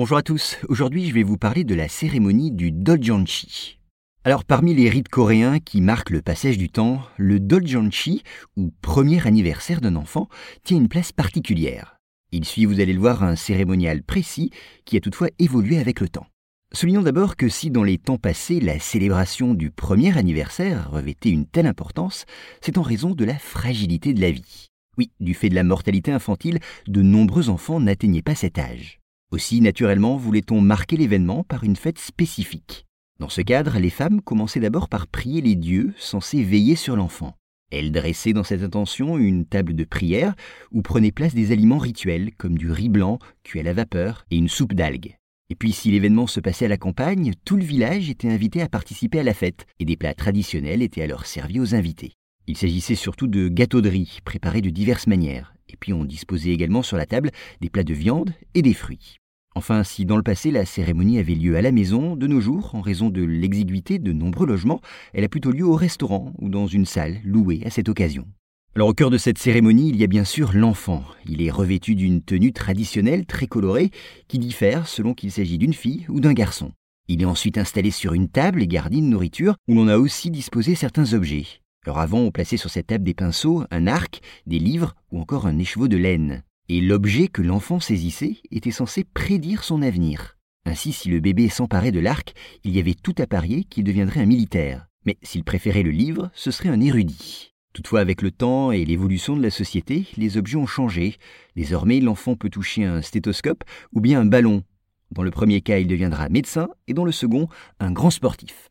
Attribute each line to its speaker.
Speaker 1: Bonjour à tous, aujourd'hui je vais vous parler de la cérémonie du Doljanchi. Alors parmi les rites coréens qui marquent le passage du temps, le Doljanchi, ou premier anniversaire d'un enfant, tient une place particulière. Il suit, vous allez le voir, un cérémonial précis qui a toutefois évolué avec le temps. Soulignons d'abord que si dans les temps passés la célébration du premier anniversaire revêtait une telle importance, c'est en raison de la fragilité de la vie. Oui, du fait de la mortalité infantile, de nombreux enfants n'atteignaient pas cet âge. Aussi, naturellement, voulait-on marquer l'événement par une fête spécifique. Dans ce cadre, les femmes commençaient d'abord par prier les dieux censés veiller sur l'enfant. Elles dressaient dans cette intention une table de prière où prenaient place des aliments rituels comme du riz blanc cuit à la vapeur et une soupe d'algues. Et puis si l'événement se passait à la campagne, tout le village était invité à participer à la fête et des plats traditionnels étaient alors servis aux invités. Il s'agissait surtout de gâteaux de riz préparés de diverses manières. Et puis on disposait également sur la table des plats de viande et des fruits. Enfin, si dans le passé la cérémonie avait lieu à la maison, de nos jours, en raison de l'exiguïté de nombreux logements, elle a plutôt lieu au restaurant ou dans une salle louée à cette occasion. Alors au cœur de cette cérémonie, il y a bien sûr l'enfant. Il est revêtu d'une tenue traditionnelle très colorée qui diffère selon qu'il s'agit d'une fille ou d'un garçon. Il est ensuite installé sur une table et garni de nourriture où l'on a aussi disposé certains objets. Alors avant, on plaçait sur cette table des pinceaux, un arc, des livres ou encore un écheveau de laine et l'objet que l'enfant saisissait était censé prédire son avenir. Ainsi, si le bébé s'emparait de l'arc, il y avait tout à parier qu'il deviendrait un militaire. Mais s'il préférait le livre, ce serait un érudit. Toutefois, avec le temps et l'évolution de la société, les objets ont changé. Désormais, l'enfant peut toucher un stéthoscope ou bien un ballon. Dans le premier cas, il deviendra médecin et dans le second, un grand sportif.